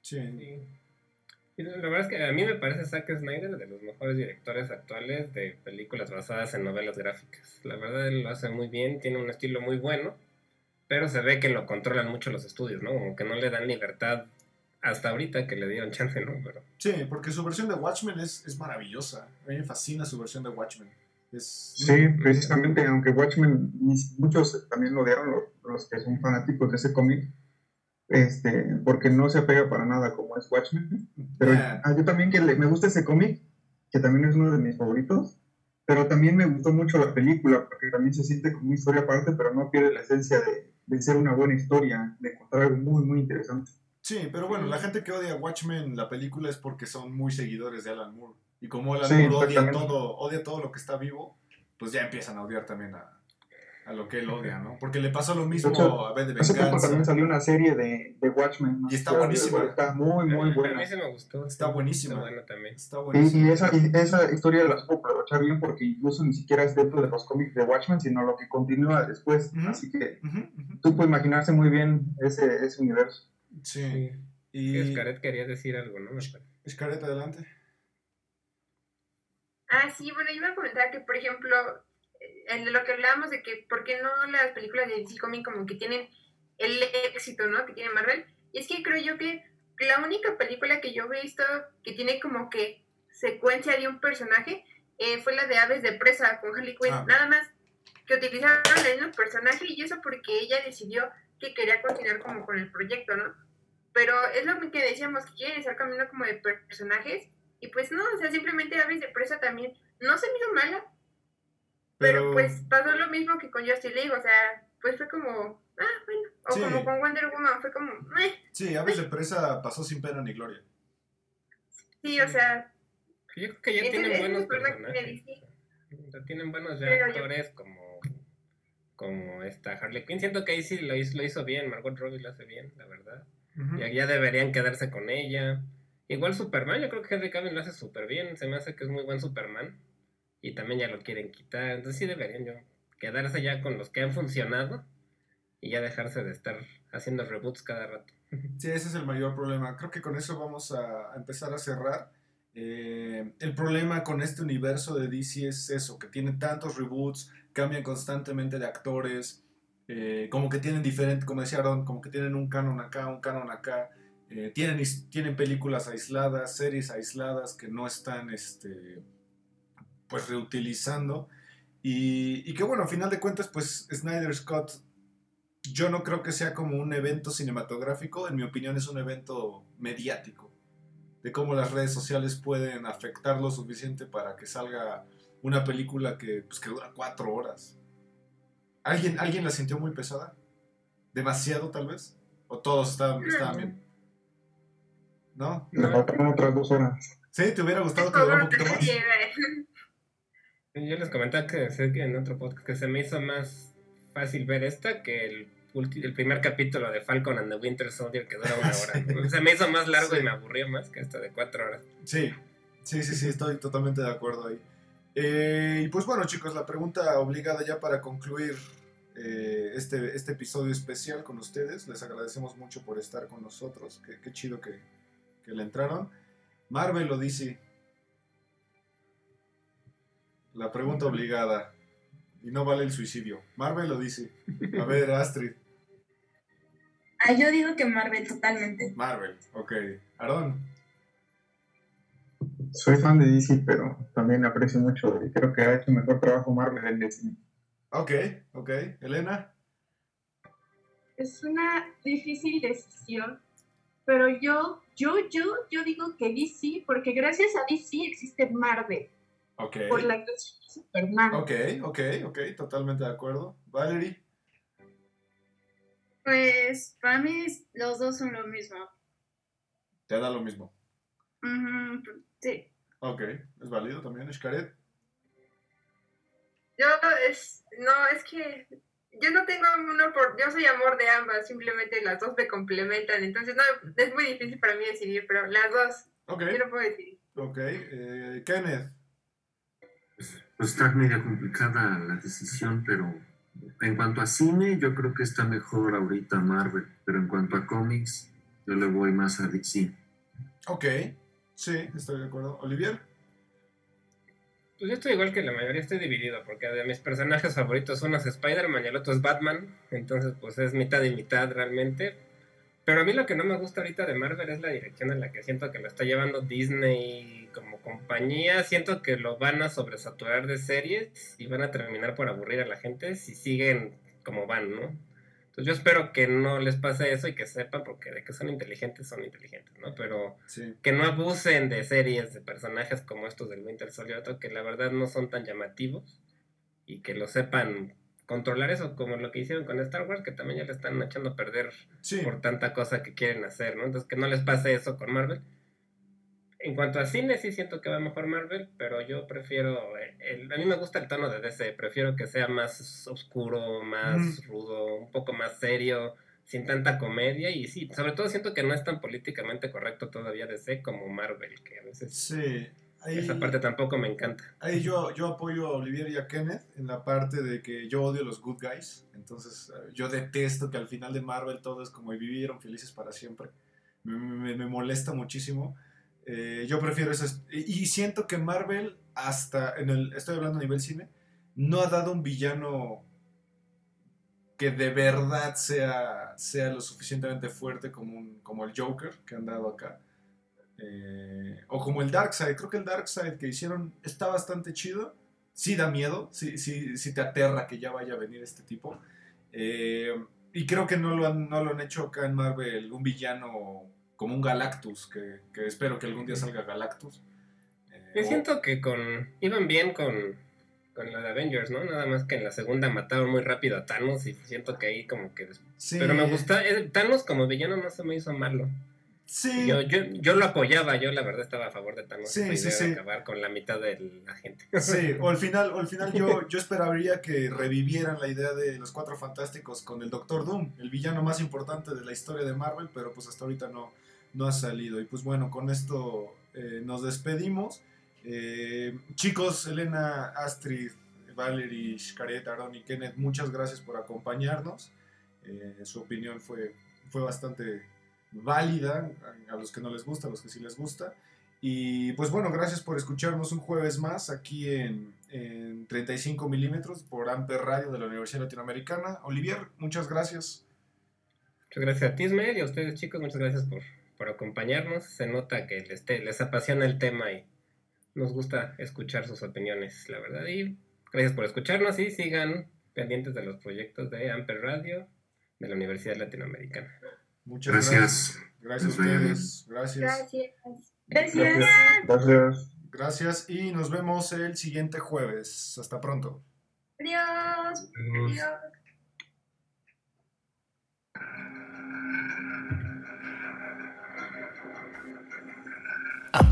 Sí. la verdad es que a mí me parece Zack Snyder de los mejores directores actuales de películas basadas en novelas gráficas. La verdad él lo hace muy bien, tiene un estilo muy bueno, pero se ve que lo controlan mucho los estudios, ¿no? Como que no le dan libertad hasta ahorita que le dieron chance, ¿no? Pero... Sí, porque su versión de Watchmen es, es maravillosa. A mí me fascina su versión de Watchmen. Sí, precisamente, aunque Watchmen, muchos también lo dieron, los, que son fanáticos de ese cómic, este, porque no se apega para nada como es Watchmen. Pero yo también que me gusta ese cómic, que también es uno de mis favoritos, pero también me gustó mucho la película, porque también se siente como una historia aparte, pero no pierde la esencia de, de ser una buena historia, de contar algo muy, muy interesante. Sí, pero bueno, la gente que odia Watchmen, la película, es porque son muy seguidores de Alan Moore. Y como Alan Moore odia todo, odia todo lo que está vivo, pues ya empiezan a odiar también a, a lo que él odia, ¿no? Porque le pasó lo mismo a Ben de Hace poco también salió una serie de, de Watchmen. Y está buenísima. Está muy, muy buena. A mí se me gustó. Está buenísima. Está buena también. Está buenísima. Y, esa, y esa historia la supo aprovechar bien porque incluso ni siquiera es dentro de los cómics de Watchmen, sino lo que continúa después. Así que tú puedes imaginarse muy bien ese, ese universo. Sí. Y... Escaret quería decir algo, ¿no? Escaret, adelante. Ah, sí, bueno, yo iba a comentar que, por ejemplo, en lo que hablábamos de que por qué no las películas de DC Comics como que tienen el éxito, ¿no? Que tiene Marvel. Y es que creo yo que la única película que yo he visto que tiene como que secuencia de un personaje eh, fue la de Aves de Presa con Harley Quinn. Ah. Nada más que utilizaron el mismo personaje y eso porque ella decidió que quería continuar como con el proyecto, ¿no? Pero es lo que decíamos, que quieren estar cambiando como de personajes. Y pues no, o sea, simplemente Aves de Presa también no se me hizo mala. Pero, Pero- pues pasó lo mismo que con Justice League, o sea, pues fue como, ah, bueno. O Sí. como con Wonder Woman, fue como, eh, Sí, Aves de Presa pasó sin pena ni gloria. sí, o sea, Yo creo que ya tienen buenos personajes. Sea, tienen buenos ya actores como, como esta Harley Quinn. Siento que ahí sí lo hizo, lo hizo bien. Margot Robbie lo hace bien, la verdad. Ya, ya deberían quedarse con ella. Igual Superman, yo creo que Henry Cavill lo hace súper bien. Se me hace que es muy buen Superman. Y también ya lo quieren quitar. Entonces sí deberían yo quedarse ya con los que han funcionado. Y ya dejarse de estar haciendo reboots cada rato. Sí, ese es el mayor problema. Creo que con eso vamos a, empezar a cerrar. Eh, el problema con este universo de DC es eso, que tiene tantos reboots, cambian constantemente de actores, eh, como que tienen diferente, como decía Aaron, como que tienen un canon acá, un canon acá, eh, tienen, tienen películas aisladas, series aisladas que no están este, pues reutilizando. Y, y que bueno, a final de cuentas, pues Snyder Scott yo no creo que sea como un evento cinematográfico, en mi opinión es un evento mediático, de cómo las redes sociales pueden afectar lo suficiente para que salga una película que, pues, que dura cuatro horas. ¿Alguien, ¿Alguien la sintió muy pesada? ¿Demasiado tal vez? ¿O todos estaban, estaban bien? ¿No? Le faltaron otras dos horas. ¿Sí? ¿Te hubiera gustado que durara un poquito más? Yo les comentaba que sé que en otro podcast que se me hizo más fácil ver esta que el, ulti- el primer capítulo de Falcon and the Winter Soldier que dura una hora. Se me hizo más largo Sí. y me aburrió más que esta de cuatro horas. Sí, sí, sí, sí, estoy totalmente de acuerdo ahí. Eh, y pues bueno, chicos, la pregunta obligada ya para concluir eh, este, este episodio especial con ustedes. Les agradecemos mucho por estar con nosotros. Qué, qué chido que, que le entraron. Marvel o DC. La pregunta obligada. Y no vale el suicidio. Marvel o DC. A ver, Astrid. Ah, yo digo que Marvel totalmente. Marvel, ok. Aaron. Soy fan de DC, pero también aprecio mucho y creo que ha hecho mejor trabajo Marvel en DC. Ok, ok. Elena. Es una difícil decisión, pero yo, yo, yo, yo digo que DC, porque gracias a DC existe Marvel, Ok. por la creación de Superman. Ok, ok, ok, totalmente de acuerdo. Valerie, Pues para mí los dos son lo mismo. te da lo mismo. Sí. Ok, es válido también, Xcaret. Yo es, no, es que yo no tengo uno por, yo soy amor de ambas, simplemente las dos me complementan, entonces no, es muy difícil para mí decidir, pero las dos, Ok, yo no puedo decidir. ok. Eh, Kenneth, Pues está medio complicada la decisión, pero en cuanto a cine, yo creo que está mejor ahorita Marvel, pero en cuanto a cómics, yo le voy más a DC. ok. Sí, estoy de acuerdo. Olivier, Pues yo estoy igual que la mayoría, estoy dividido, porque de mis personajes favoritos uno es Spider-Man y el otro es Batman, entonces pues es mitad y mitad realmente. Pero a mí lo que no me gusta ahorita de Marvel es la dirección en la que siento que lo está llevando Disney como compañía. Siento que lo van a sobresaturar de series y van a terminar por aburrir a la gente si siguen como van, ¿no? Entonces yo espero que no les pase eso y que sepan, porque de que son inteligentes, son inteligentes, ¿no? Pero sí. que no abusen de series de personajes como estos del Winter Soldier, que la verdad no son tan llamativos y que lo sepan controlar eso, como lo que hicieron con Star Wars, que también ya le están echando a perder Sí, por tanta cosa que quieren hacer, ¿no? Entonces que no les pase eso con Marvel. En cuanto a cine, sí siento que va mejor Marvel, pero yo prefiero. el- a mí me gusta el tono de DC, prefiero que sea más oscuro, más rudo, un poco más serio, sin tanta comedia. Y sí, sobre todo siento que no es tan políticamente correcto todavía DC como Marvel, que a veces sí. Ahí, esa parte tampoco me encanta. ahí yo, yo apoyo a Olivier y a Kenneth en la parte de que yo odio los good guys. Entonces, eh, yo detesto que al final de Marvel todo es como vivieron felices para siempre. Me, me- me molesta muchísimo. Eh, yo prefiero eso. Y y siento que Marvel, hasta en el. Estoy hablando a nivel cine, no ha dado un villano que de verdad sea, sea lo suficientemente fuerte como, un, como el Joker que han dado acá. Eh, o como el Darkseid. Creo que el Darkseid que hicieron está bastante chido. Sí da miedo, sí, sí, sí te aterra que ya vaya a venir este tipo. Eh, y creo que no lo, han, no lo han hecho acá en Marvel un villano como un Galactus, que, que espero que algún día salga Galactus. Eh, Yo siento que con iban bien con, con la de Avengers, ¿no? Nada más que en la segunda mataron muy rápido a Thanos y siento que ahí como que... Pero me gusta, Thanos como villano no se me hizo malo. Sí. Yo, yo, yo, lo apoyaba, yo la verdad estaba a favor de Thanos. Sí, sí, sí. acabar con la mitad de la gente. Sí, o al final, o al final yo, yo esperaría que revivieran la idea de los Cuatro Fantásticos con el Doctor Doom, el villano más importante de la historia de Marvel, pero pues hasta ahorita no, no ha salido. Y pues bueno, con esto eh, nos despedimos. Eh, chicos, Elena, Astrid, Valerie, Shkaret, Aaron y Kenneth, muchas gracias por acompañarnos. Eh, su opinión fue, fue bastante válida, a los que no les gusta, a los que sí les gusta. Y pues bueno, gracias por escucharnos un jueves más aquí en, 35 milímetros por Amper Radio de la Universidad Latinoamericana. Olivier, muchas gracias. Muchas gracias a ti, y a ustedes chicos, muchas gracias por, por acompañarnos. Se nota que les, les apasiona el tema y nos gusta escuchar sus opiniones, la verdad. Y gracias por escucharnos y sigan pendientes de los proyectos de Amper Radio de la Universidad Latinoamericana. Muchas gracias. Gracias, a ustedes. Gracias. Gracias. Gracias. Gracias. y nos vemos el siguiente jueves. Hasta pronto. Adiós. Adiós.